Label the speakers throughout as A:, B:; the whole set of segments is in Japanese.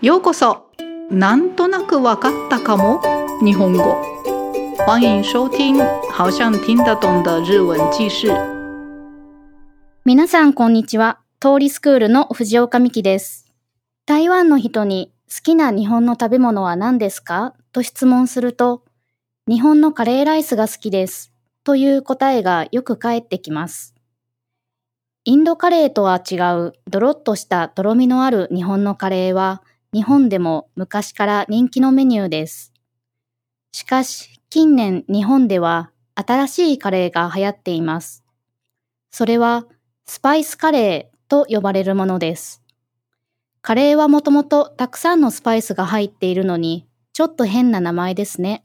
A: ようこそなんとなくわかったかも日本語欢迎收听好像听得懂的日文記事
B: 皆さんこんにちは。通りスクールの藤岡美希です。台湾の人に好きな日本の食べ物は何ですか？と質問すると、日本のカレーライスが好きです。という答えがよく返ってきます。インドカレーとは違うドロッとしたとろみのある日本のカレーは日本でも昔から人気のメニューです。しかし近年日本では新しいカレーが流行っています。それはスパイスカレーと呼ばれるものです。カレーはもともとたくさんのスパイスが入っているのに、ちょっと変な名前ですね。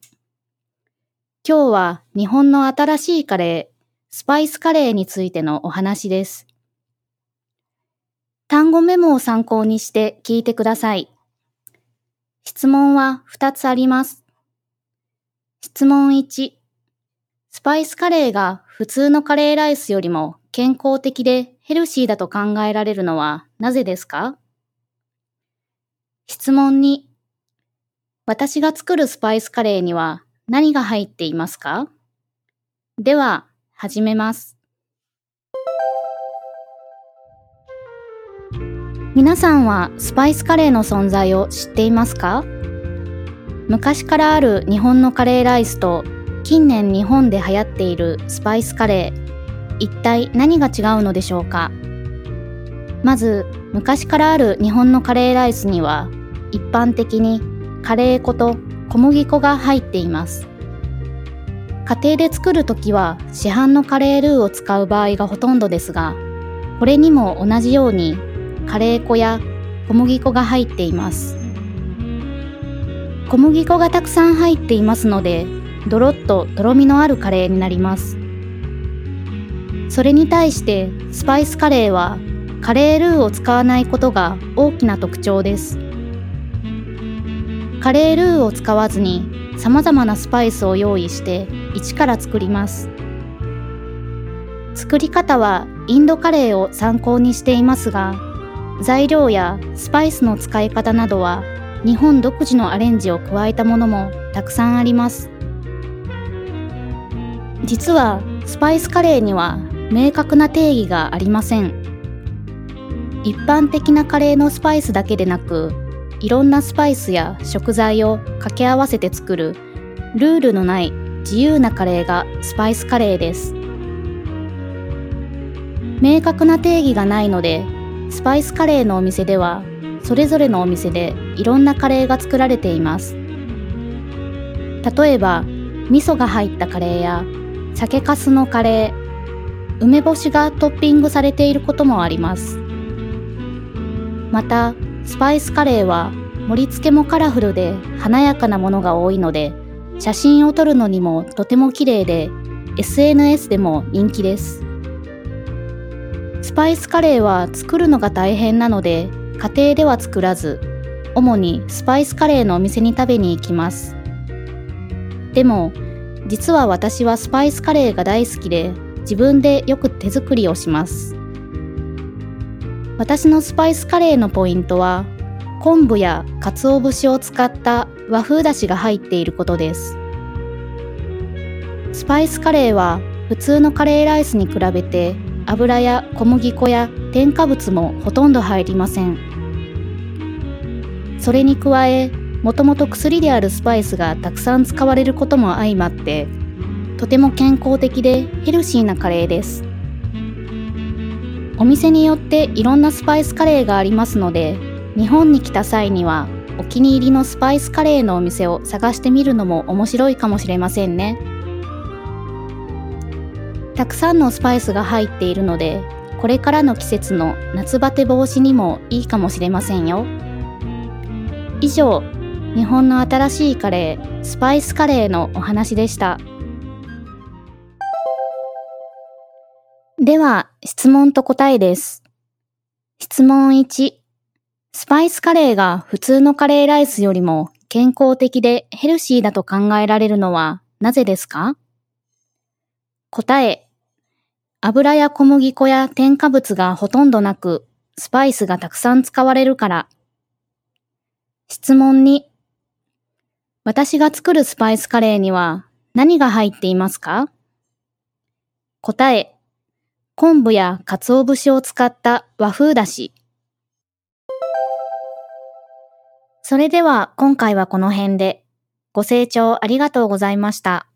B: 今日は日本の新しいカレー、スパイスカレーについてのお話です。単語メモを参考にして聞いてください。質問は2つあります。質問1、スパイスカレーが普通のカレーライスよりも健康的でヘルシーだと考えられるのはなぜですか？質問2、私が作るスパイスカレーには何が入っていますか？では、始めます。皆さんはスパイスカレーの存在を知っていますか？昔からある日本のカレーライスと近年日本で流行っているスパイスカレー、一体何が違うのでしょうか？まず、昔からある日本のカレーライスには、一般的にカレー粉と小麦粉が入っています。家庭で作るときは市販のカレールーを使う場合がほとんどですが、これにも同じようにカレー粉や小麦粉が入っています。小麦粉がたくさん入っていますので、ドロッととろみのあるカレーになります。それに対してスパイスカレーはカレールーを使わないことが大きな特徴です。カレールーを使わずに様々なスパイスを用意して一から作ります。作り方はインドカレーを参考にしていますが、材料やスパイスの使い方などは日本独自のアレンジを加えたものもたくさんあります。実はスパイスカレーには明確な定義がありません。一般的なカレーのスパイスだけでなく、いろんなスパイスや食材を掛け合わせて作るルールのない自由なカレーがスパイスカレーです。明確な定義がないので、スパイスカレーのお店では、それぞれのお店でいろんなカレーが作られています。例えば、味噌が入ったカレーや酒粕のカレー、梅干しがトッピングされていることもあります。また、スパイスカレーは盛り付けもカラフルで華やかなものが多いので、写真を撮るのにもとても綺麗で、SNS でも人気です。スパイスカレーは作るのが大変なので、家庭では作らず、主にスパイスカレーのお店に食べに行きます。でも、実は私はスパイスカレーが大好きで、自分でよく手作りをします。私のスパイスカレーのポイントは、昆布や鰹節を使った和風だしが入っていることです。スパイスカレーは普通のカレーライスに比べて油や小麦粉や添加物もほとんど入りません。それに加え、もともと薬であるスパイスがたくさん使われることも相まって、とても健康的でヘルシーなカレーです。お店によっていろんなスパイスカレーがありますので、日本に来た際にはお気に入りのスパイスカレーのお店を探してみるのも面白いかもしれませんね。たくさんのスパイスが入っているので、これからの季節の夏バテ防止にもいいかもしれませんよ。以上、日本の新しいカレー、スパイスカレーのお話でした。では、質問と答えです。質問1、スパイスカレーが普通のカレーライスよりも健康的でヘルシーだと考えられるのはなぜですか？答え、油や小麦粉や添加物がほとんどなく、スパイスがたくさん使われるから。質問に、私が作るスパイスカレーには何が入っていますか？答え、昆布や鰹節を使った和風だし。それでは今回はこの辺で。ご清聴ありがとうございました。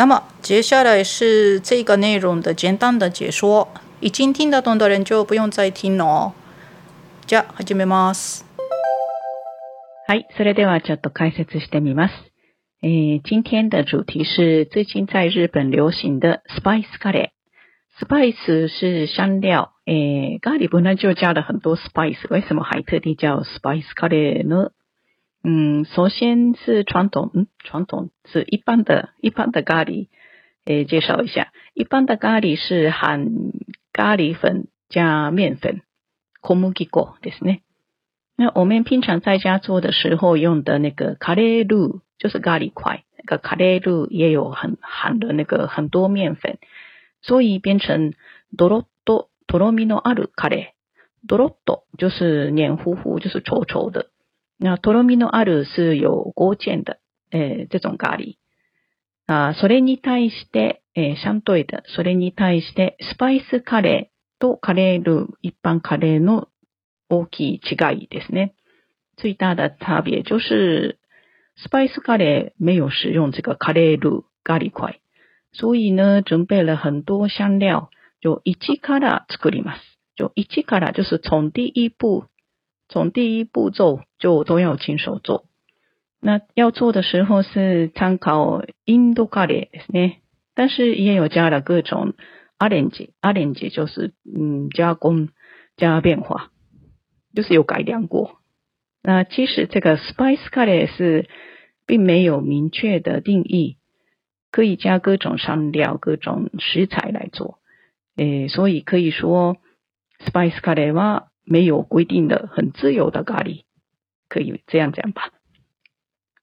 A: 那么接下来是这个内容的简单的解说，已经听得懂的人就不用再听了哦。じゃあ始めます。
C: はい、それではちょっと解説してみます。えー今天的主题是最近在日本流行的 spice カレー。spice 是香料，诶，咖喱本来就加了很多 spice，为什么还特地叫 spice カレー呢？嗯，首先是传统，嗯，传统是一般的，一般的咖喱，诶，介绍一下，一般的咖喱是含咖喱粉加面粉，小麦粉ですね。那我们平常在家做的时候用的那个咖喱露，就是咖喱块，那个咖喱露也有很含的那个很多面粉，所以变成多罗多多罗米诺阿鲁咖喱，多罗多就是黏糊糊，就是稠稠的。那とろみのある是有勾芡的，诶、这种咖喱。あそれに対して、えー、相对的、それに対して、スパイスカレーとカレールー、一般カレーの大きい違いですね。最大的差别就是、スパイスカレー没有使用这个カレールー咖喱块，所以呢，准备了很多香料，就一から作ります。就一から就是从第一步从第一步骤就都要亲手做。那要做的时候是参考印度咖喱ですね，但是也有加了各种アレンジ，アレンジ就是嗯加工加变化，就是有改良过。那其实这个 spice 咖喱是并没有明确的定义，可以加各种香料、各种食材来做。诶，所以可以说 spice 咖喱は 没有规定的很自由的咖喱，可以这样讲吧。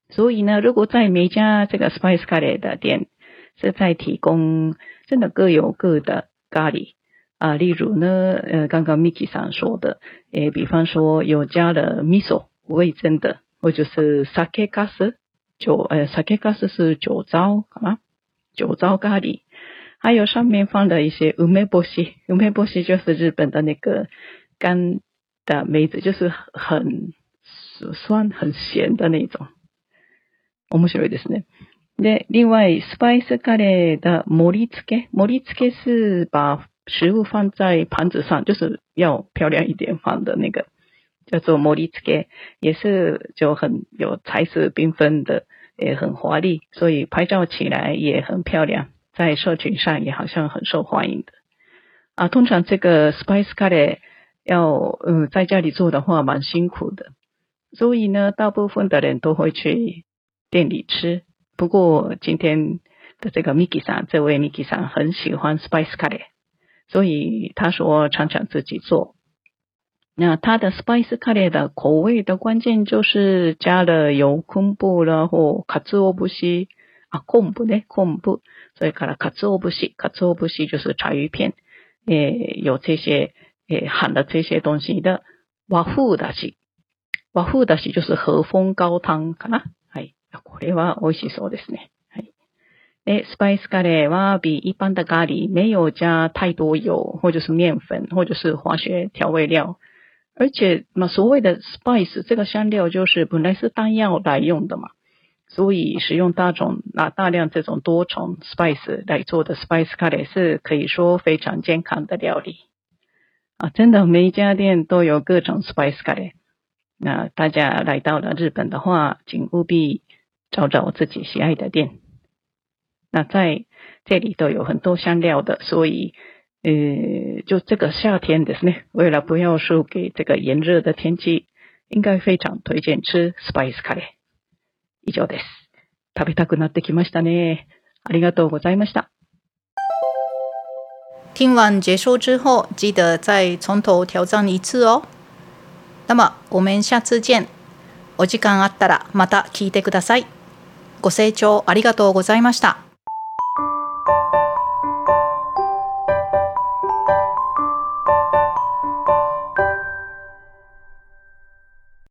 C: 所以呢，如果在每家这个 spice 咖喱的店是在提供，真的各有各的咖喱啊。例如呢，呃，刚刚 Miki 上说的，诶，比方说有加了 miso 味增的，或者是 sake gas 酒，呃，sake gas 是酒糟，好吗？酒糟咖喱，还有上面放的一些 umeboshi，umeboshi 就是日本的那个。干的梅子就是很酸、很咸的那种。面白いですね。で、另外、スパイスカレー的盛り付け，盛り付け是把食物放在盘子上，就是要漂亮一点放的那个，叫做盛り付け，也是就很有彩色缤纷的，也很华丽，所以拍照起来也很漂亮，在社群上也好像很受欢迎的。啊，通常这个 spice カレー 要嗯在家里做的话蛮辛苦的，所以呢，大部分的人都会去店里吃。不过今天的这个 Miki さん，这位 Miki さん很喜欢 spice curry，所以他说常常自己做。那他的 spice curry 的口味的关键就是加了有昆布了或鰹節啊，昆布呢，昆布，所以から鰹節，鰹節就是柴鱼片，诶，有这些。 诶，含了这些东西的和風だし、和風だし就是和風高湯かな。はい。これは美味しそうですね。はい。で、スパイスカレーは比一般的咖喱没有加太多油，或者是面粉，或者是化学调味料。而且嘛，所谓的 spice 这个香料就是本来是当药来用的嘛，所以使用大种啊大量这种多重 spice 来做的 spice 咖喱是可以说非常健康的料理。啊，真的每一家店都有各种 spice 咖喱。那大家来到了日本的话，请务必找找自己喜爱的店。那在这里都有很多香料的，所以呃，就这个夏天的呢，为了不要输给这个炎热的天气，应该非常推荐吃 spice カレー。以上です。食べたくなってきましたね。ありがとうございました。
A: 听完结束之后，记得再从头挑战一次哦。那么我们下次见。お時間あったらまた聞いてください。ご清聴ありがとうございました。